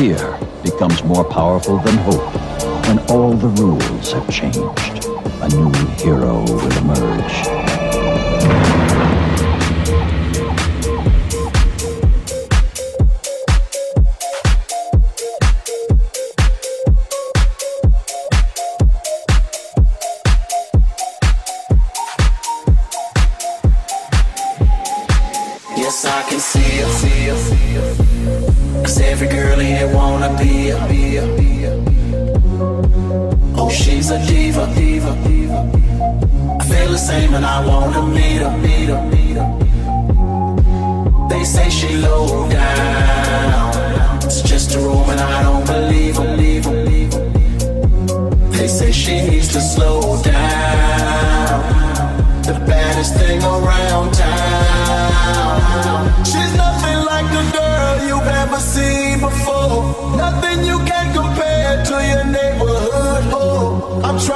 fear becomes more powerful than hope. When all the rules have changed, a new hero will emerge.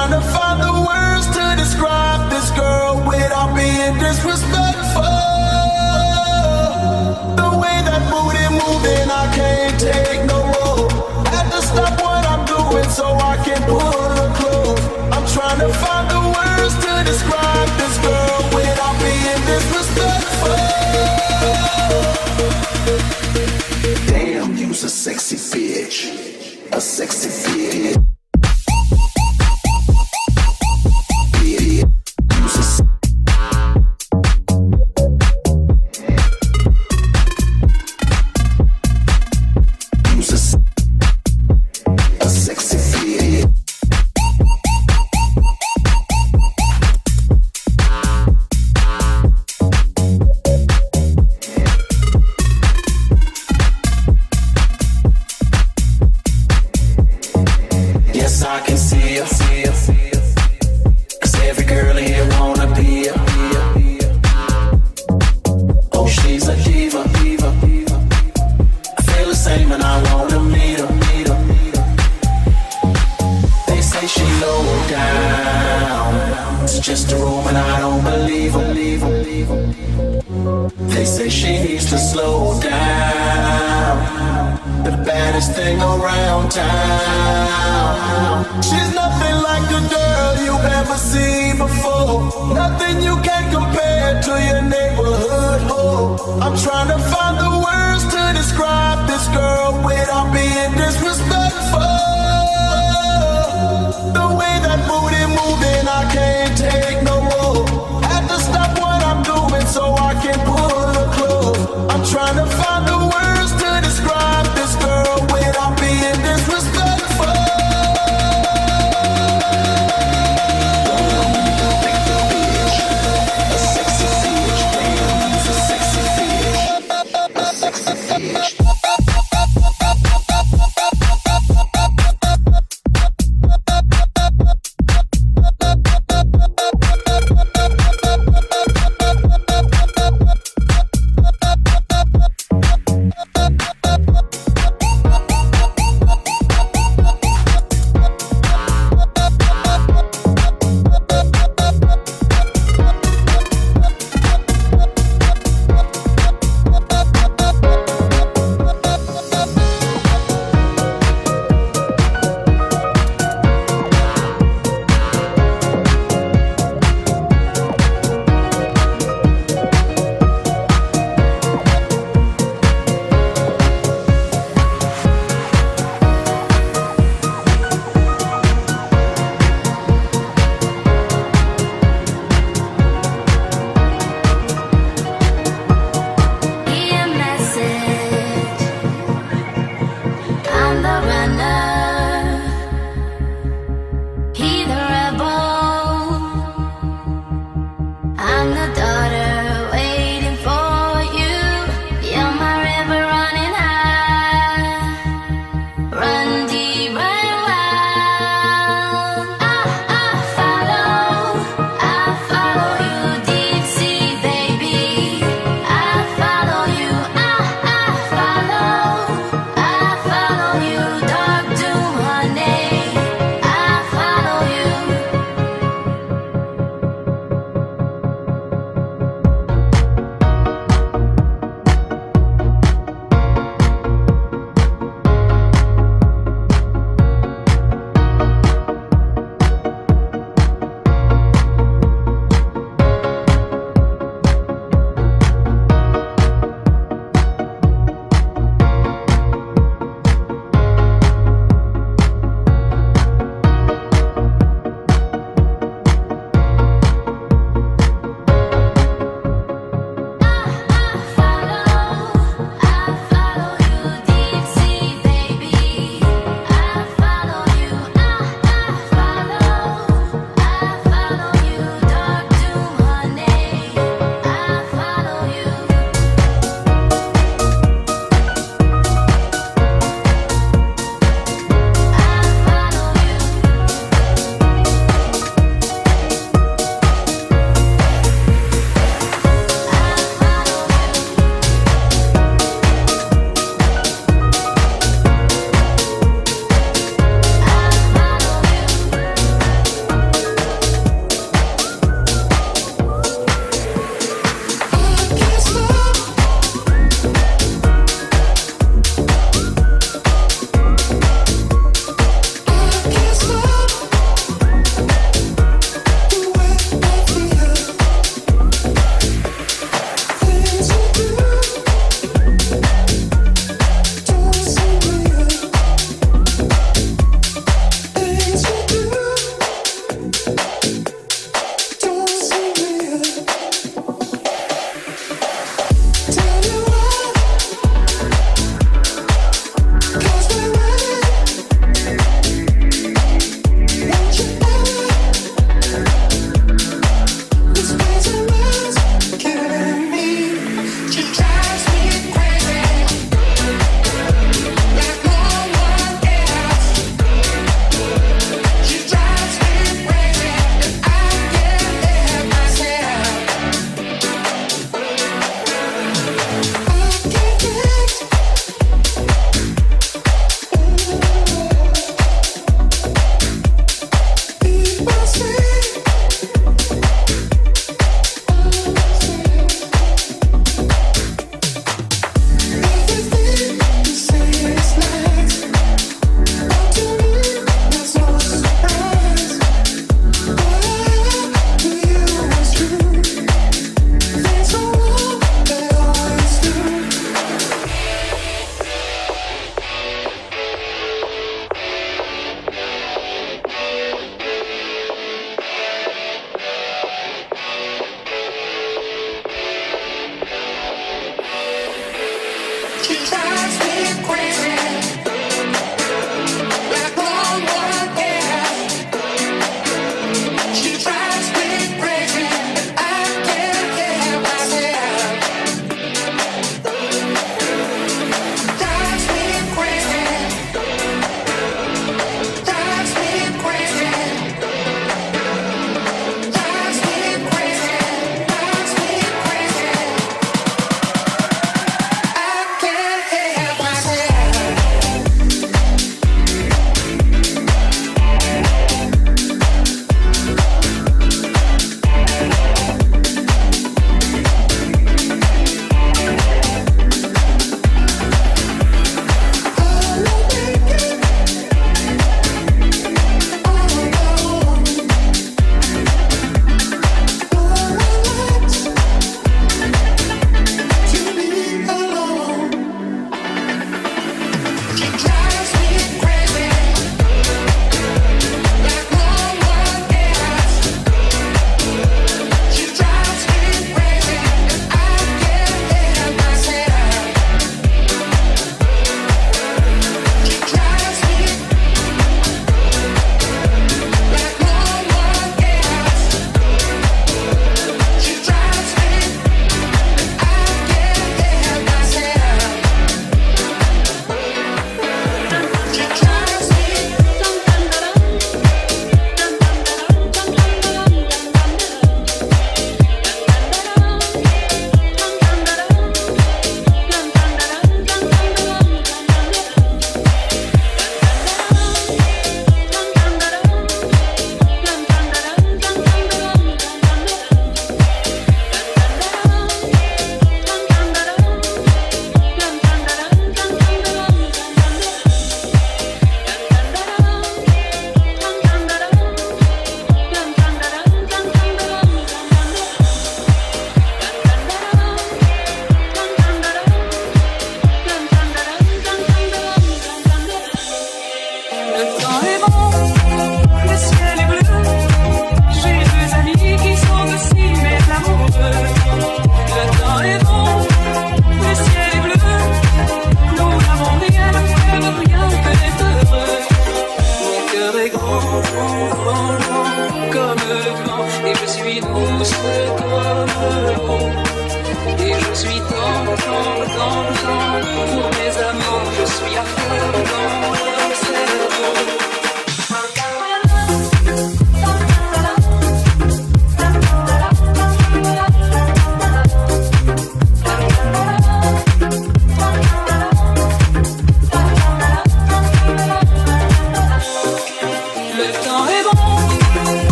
trying to find the words to describe this girl without being disrespectful. The way that booty moving, I can't take no more. Had to stop what I'm doing so I can pull her close. I'm trying to find the words to describe this girl without being disrespectful. Damn, you's a sexy bitch. A sexy bitch. when I don't believe them. They say she needs to slow down. The baddest thing around town. She's nothing like a girl you've ever seen before. Nothing you can compare to your neighborhood hoe. I'm trying to find the words to describe this girl without being disrespectful. The way that booty moving, I can't. The a fire.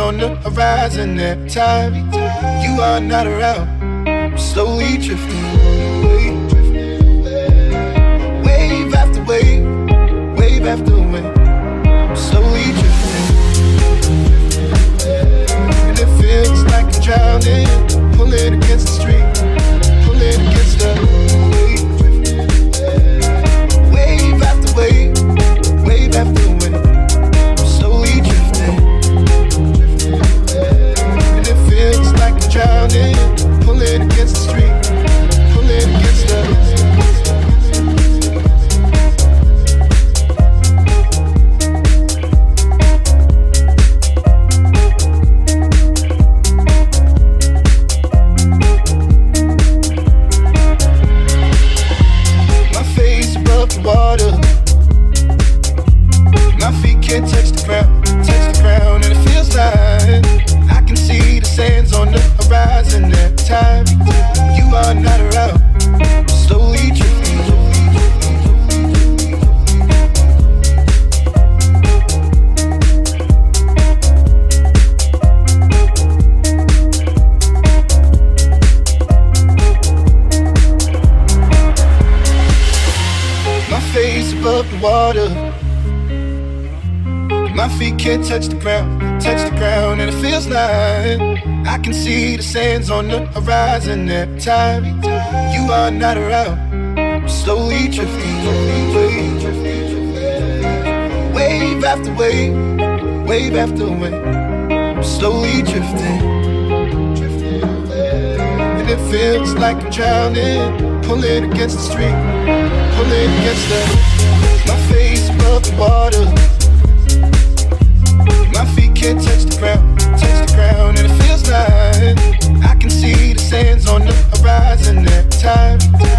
On the horizon every time you are not around. I'm slowly drifting away. Wave after wave, wave after wave. I'm slowly drifting. And it feels like I'm drowning, pulling against the street, horizon every time you are not around. I'm slowly drifting away. Wave after wave, wave after wave. I'm slowly drifting. And it feels like I'm drowning, pulling against the street, pulling against the. My face above the water. Time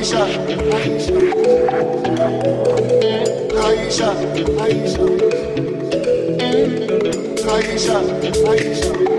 Aisha, Aisha, Aisha, Aisha, Aisha, Aisha.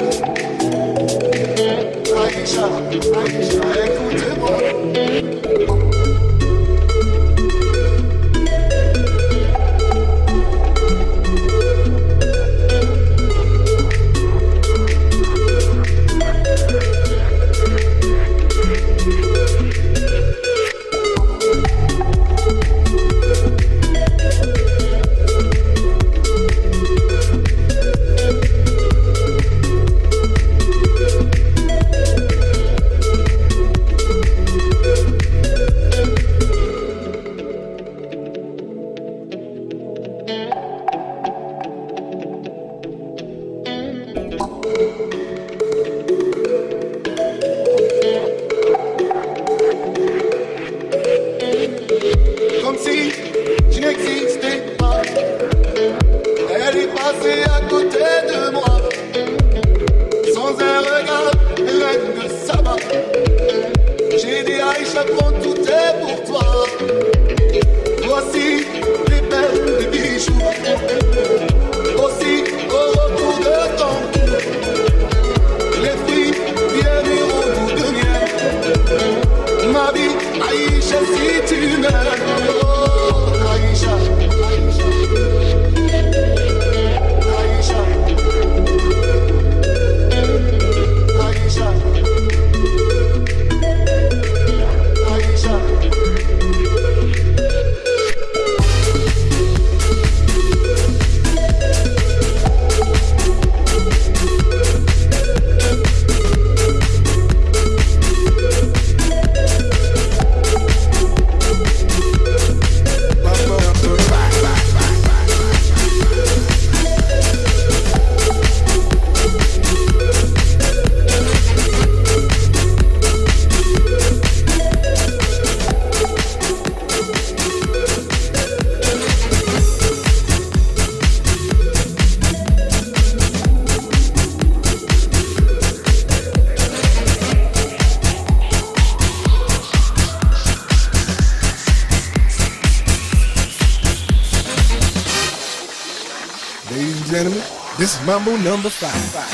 This is Mambo number five.